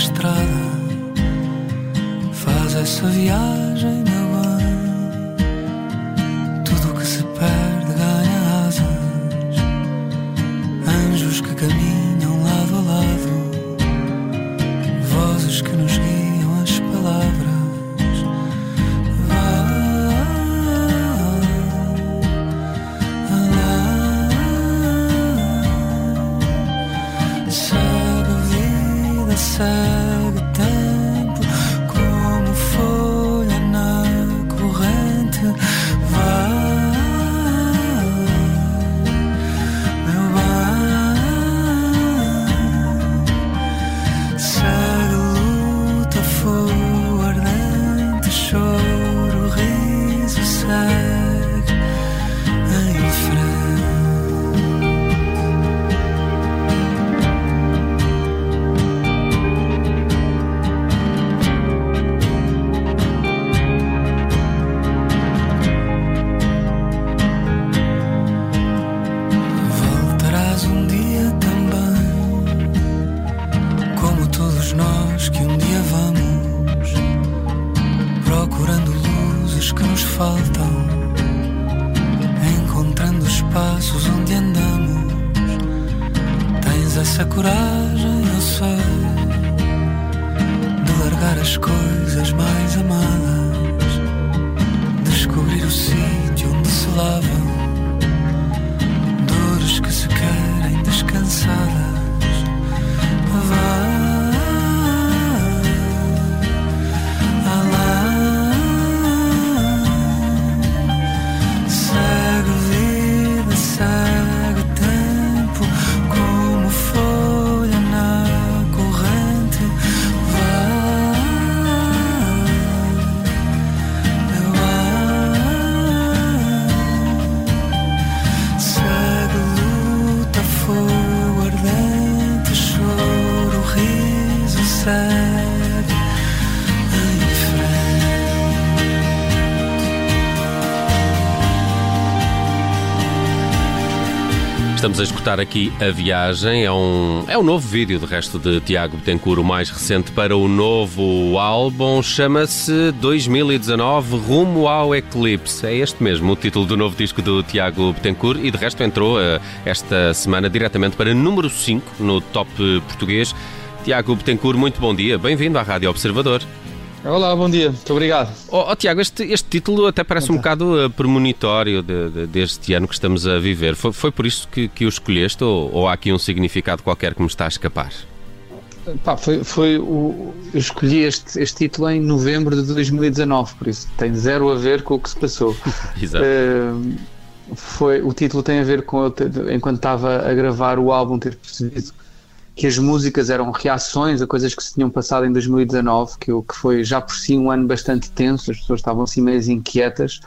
estrada. Faz essa viagem, meu de largar as coisas mais amadas, descobrir o sítio onde se lavam dores que se querem descansadas. Estamos a escutar aqui a viagem. É um, é um novo vídeo, de resto, de Tiago Betancourt, o mais recente para o novo álbum. Chama-se 2019 Rumo ao Eclipse. É este mesmo o título do novo disco do Tiago Betancourt e, de resto, entrou eh, esta semana diretamente para número 5 no top português. Tiago Betancourt, muito bom dia. Bem-vindo à Rádio Observador. Olá, bom dia, muito obrigado. Oh, oh, Tiago, este, este título até parece um bocado uh, premonitório de, de- deste ano que estamos a viver. Foi, foi por isso que, que o escolheste ou, ou há aqui um significado qualquer que me está a escapar? Pá, foi, foi o, eu escolhi este, este título em novembro de 2019, por isso tem zero a ver com o que se passou. Exato. Eh, foi, o título tem a ver com eu enquanto estava a gravar o álbum ter percebido que as músicas eram reações a coisas que se tinham passado em 2019, que, que foi já por si um ano bastante tenso, as pessoas estavam assim meio inquietas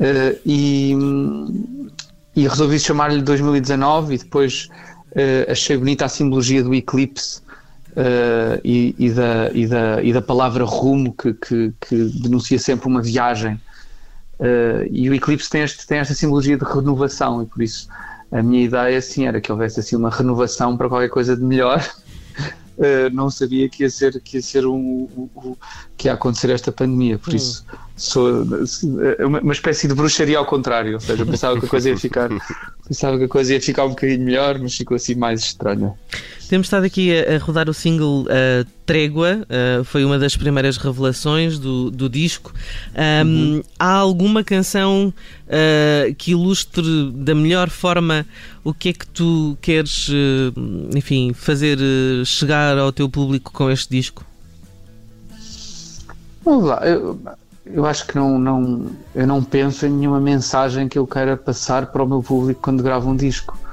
eh, e, e resolvi chamar-lhe 2019 e depois eh, achei bonita a simbologia do eclipse eh, e, e da, e, da, e da palavra rumo que, que, que denuncia sempre uma viagem. Uh, e o eclipse tem, este, tem esta simbologia de renovação e por isso a minha ideia assim era que houvesse assim uma renovação para qualquer coisa de melhor. Uh, não sabia que ia ser que ia ser um, um- um- que ia acontecer esta pandemia por isso sou uh, uma, uma espécie de bruxaria ao contrário ou seja eu pensava que a coisa ia ficar pensava que a coisa ia ficar um bocadinho melhor mas ficou assim mais estranha Temos estado aqui a, a rodar o single uh, Trégua, uh, foi uma das primeiras revelações do, do disco. Um, Há alguma canção uh, que ilustre da melhor forma o que é que tu queres, uh, enfim, fazer uh, chegar ao teu público com este disco? Vamos lá, eu, eu acho que não, não, eu não penso em nenhuma mensagem que eu queira passar para o meu público quando gravo um disco.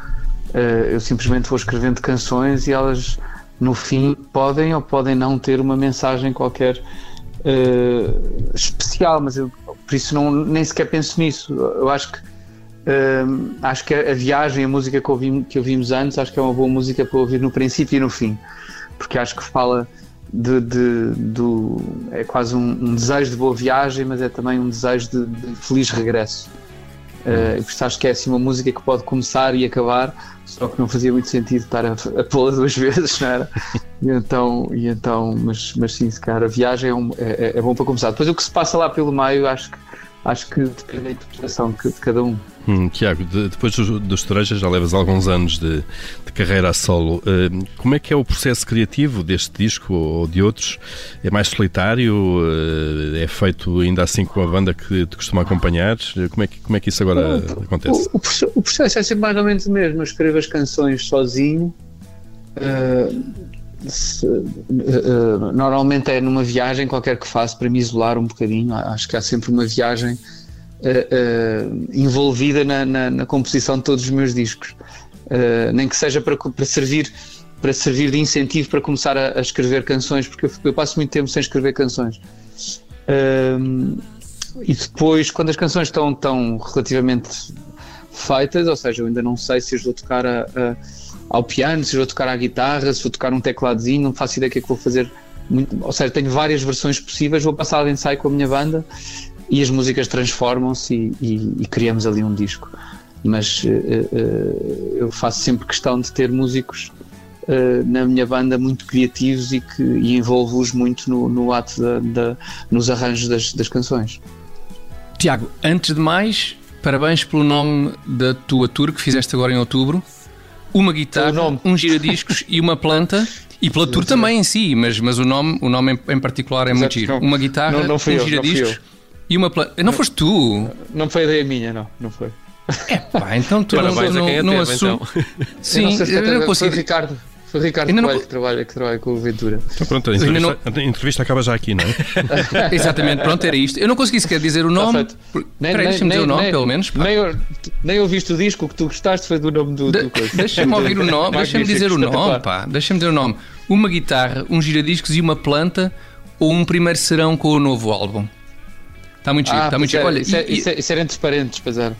Eh, eu simplesmente vou escrevendo canções e elas, no fim, podem ou podem não ter uma mensagem qualquer eh, especial, mas eu por isso não, nem sequer penso nisso. Eu acho que eh, acho que a viagem, a música que, ouvimos, que ouvimos antes, acho que é uma boa música para ouvir no princípio e no fim, porque acho que fala de, de, é quase um, um, desejo de boa viagem, mas é também um desejo de, de feliz regresso. Uh, isso acho que é assim uma música que pode começar e acabar, só que não fazia muito sentido estar a, a pô-la duas vezes, não era? E então, e então mas, mas sim, se calhar a viagem é, um, é, é, bom para começar. Depois o que se passa lá pelo meio, acho que, acho que depende da interpretação de cada um. Hum, Tiago, de, depois dos, dos Torejas já levas alguns anos de, de carreira a solo. Uh, como é que é o processo criativo deste disco ou de outros? É mais solitário? Uh, é feito ainda assim com a banda que te costuma acompanhar? Como é que, como é que isso agora acontece? O, o, o, processo é sempre mais ou menos o mesmo. Eu escrevo as canções sozinho. Uh, se, normalmente é numa viagem qualquer que faço para me isolar um bocadinho. Acho que há sempre uma viagem uh, envolvida na, na, na, composição de todos os meus discos, uh, nem que seja para, para servir para servir de incentivo para começar a, a escrever canções, porque eu, eu, passo muito tempo sem escrever canções. e depois, quando as canções estão, estão relativamente feitas, ou seja, eu ainda não sei se as vou tocar a, a, ao piano, se vou tocar à guitarra, se vou tocar um tecladozinho, não faço ideia do que é que vou fazer. Muito, ou seja, tenho várias versões possíveis, vou passar de ensaio com a minha banda e as músicas transformam-se e, e, e, criamos ali um disco. Mas uh, uh, eu faço sempre questão de ter músicos uh, na minha banda muito criativos e que e envolvo-os muito no, no ato da, da, nos arranjos das, das canções. Tiago, antes de mais, parabéns pelo nome da tua tour que fizeste agora em outubro. Uma guitarra, um giradiscos e uma planta. E pela tour também em si, mas, mas o nome, o nome em, particular é Exato, muito giro. Uma guitarra, não, não um giradiscos e uma planta. Não foste tu? Não foi ideia minha, não. Não foi. É pá, então tu Parabéns não, não, não assumo. Então. Sim, eu não, eu não consigo. Foi Ricardo. Foi o Ricardo Ainda Coelho não... que, trabalha, que trabalha com o Ventura. Então pronto, a entrevista, não... a entrevista acaba já aqui, não é? Exatamente, pronto, era isto. Eu não consegui sequer dizer o nome. Nem, deixa-me dizer o nome, nem, pelo menos. Nem, nem ouviste o disco, o que tu gostaste foi do nome do, do coisa. Deixa-me ouvir o nome, deixa-me dizer o nome, pá. Deixa-me dizer o nome. Uma guitarra, um giradiscos e uma planta ou um primeiro serão com o novo álbum? Está muito chique, ah, está muito chique. É, Olha, isso, isso, isso era entre parentes, pois era.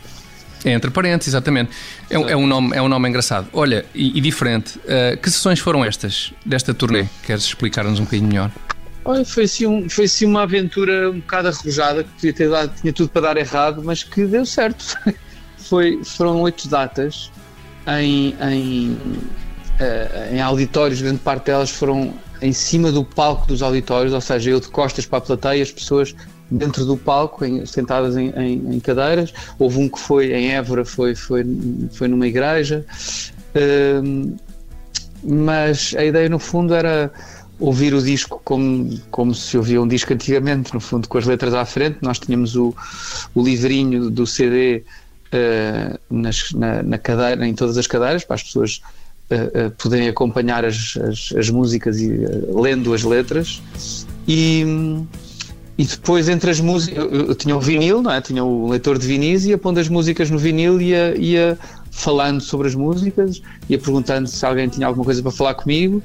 É entre parentes, exatamente. É, é, um, nome, é um nome engraçado. Olha, e, e diferente. Uh, que sessões foram estas, desta turnê? Queres explicar-nos um bocadinho melhor? Olha, foi assim, um, foi assim uma aventura um bocado arrojada, que podia ter dado, tinha tudo para dar errado, mas que deu certo. foi, foram oito datas em, em, uh, em auditórios, grande parte delas foram em cima do palco dos auditórios, ou seja, eu de costas para a plateia, as pessoas dentro do palco, em, sentadas em, em, em, cadeiras. Houve um que foi em Évora, foi, foi, foi numa igreja. Uh, mas a ideia, no fundo, era ouvir o disco como, como se ouvia um disco antigamente, no fundo, com as letras à frente. Nós tínhamos o, o livrinho do CD uh, eh, nas, na, na, cadeira, em todas as cadeiras, para as pessoas uh, poderem acompanhar as, as, as músicas e lendo as letras. E, e depois, entre as músicas, eu, tinha o vinil, não é? Tinha o leitor de vinis e ia pondo as músicas no vinil e ia, ia falando sobre as músicas, ia perguntando se alguém tinha alguma coisa para falar comigo.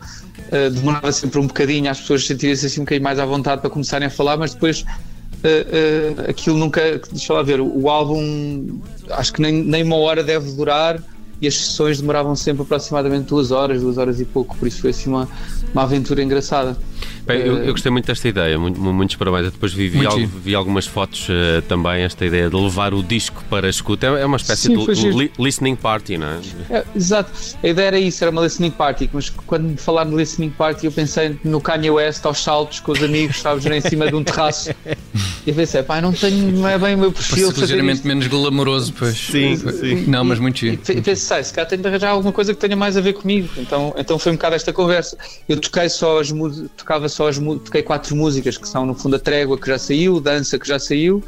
Uh, demorava sempre um bocadinho as pessoas sentirem-se assim um bocadinho mais à vontade para começarem a falar, mas depois uh, uh, aquilo nunca. Deixa lá ver, o, o álbum acho que nem, nem uma hora deve durar e as sessões demoravam sempre aproximadamente duas horas, duas horas e pouco, por isso foi assim uma, uma aventura engraçada. Bem, eu, eu, gostei muito desta ideia, muitos parabéns. Eu depois vi, vi, al, vi algumas fotos uh, também, esta ideia de levar o disco para a escuta. É, é uma espécie Sim, de li, listening party, não é? é? Exato, a ideia era isso, era uma listening party, mas quando falar no listening party eu pensei no Kanye West aos saltos com os amigos, estávamos em cima de um terraço e pensei, pá, não tenho, não é bem o meu perfil. ligeiramente menos glamouroso, pois. Sim, sim. Não, mas muito giro. E pensei, se cá tenho de arranjar alguma coisa que tenha mais a ver comigo. Então, então foi um bocado esta conversa. Eu toquei só as tocava só as toquei quatro músicas que são no fundo a Trégua que já saiu, Dança que já saiu,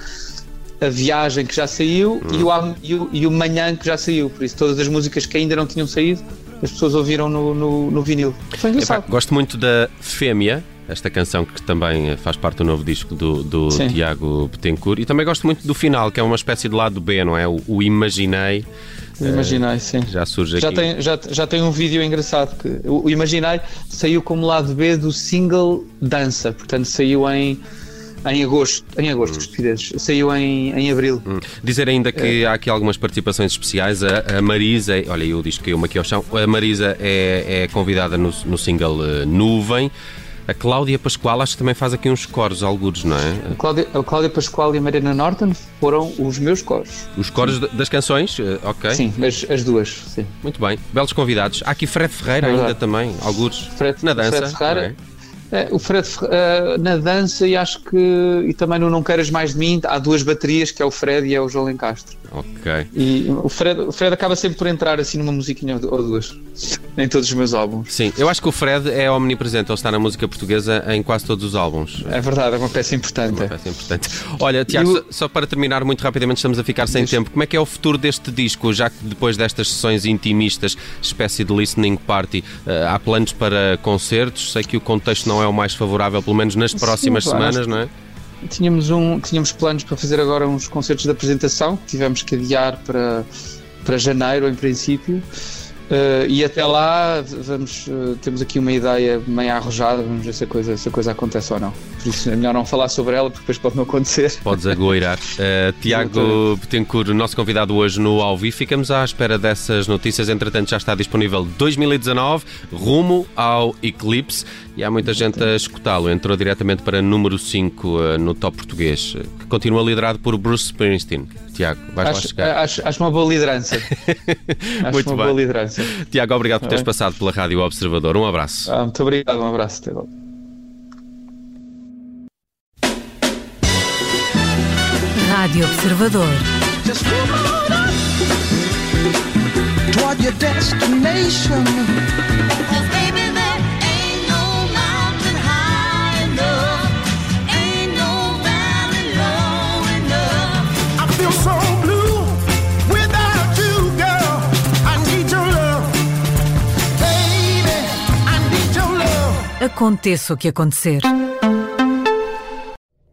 a Viagem que já saiu hum. e, o, e, o, e o Manhã que já saiu. Por isso, todas as músicas que ainda não tinham saído, as pessoas ouviram no, no, no vinil. Foi engraçado. gosto muito da Fêmea, esta canção que também faz parte do novo disco do, do Tiago Betancourt. E também gosto muito do final, que é uma espécie de lado B, não é? O, o Imaginei. Imaginei, sim. Já surge já aqui. Tem, já, já tem um vídeo engraçado. que O Imaginei saiu como lado B do single Dança, portanto saiu em. Em agosto, em agosto, hum. saiu em, em abril. Hum. Dizer ainda que é. há aqui algumas participações especiais. A, a Marisa, olha, eu disse que caiu-me aqui ao chão. A Marisa é, é convidada no, no single uh, Nuvem. A Cláudia Pascoal acho que também faz aqui uns coros, algures, não é? A Cláudia, a Cláudia Pascoal e a Mariana Norton foram os meus coros. Os coros sim. das canções? Uh, ok. Sim, as, as duas, sim. Muito bem. Belos convidados. Há aqui Fred Ferreira é ainda também, algures. Fred, na dança. Fred Ferreira. É, o Fred uh, na dança e acho que e também no Não Queiras Mais de Mim há duas baterias que é o Fred e é o João Lencastre. Ok. E o Fred, o Fred acaba sempre por entrar assim numa musiquinha ou duas em todos os meus álbuns. Sim, eu acho que o Fred é omnipresente, ele está na música portuguesa em quase todos os álbuns. É verdade, é uma peça importante. É uma peça importante. Olha, Tiago, só para terminar muito rapidamente, estamos a ficar sem Deixa... tempo. Como é que é o futuro deste disco, já que depois destas sessões intimistas, espécie de listening party, uh, há planos para concertos? Sei que o contexto não é o mais favorável, pelo menos nas próximas Sim, semanas, não é? tínhamos, um, tínhamos planos para fazer agora uns concertos de apresentação, que tivemos que adiar para, para janeiro, em princípio. Uh, e até lá vamos, uh, temos aqui uma ideia meio arrojada, vamos ver se a, coisa, se a coisa acontece ou não. Por isso é melhor não falar sobre ela, porque depois pode não acontecer. Podes agoirar. Uh, Tiago Betancourt, nosso convidado hoje no Alvi, ficamos à espera dessas notícias. Entretanto, já está disponível 2019, rumo ao Eclipse, e há muita gente a escutá-lo. Entrou diretamente para número 5 no top português, que continua liderado por Bruce Springsteen. Tiago, vais acho, lá chegar. Acho, acho uma boa liderança. acho muito uma bem. boa liderança. Tiago, obrigado por teres é. passado pela Rádio Observador. Um abraço. Ah, muito obrigado, um abraço. Até logo. Rádio Observador. Toward your destination. Aconteça o que acontecer.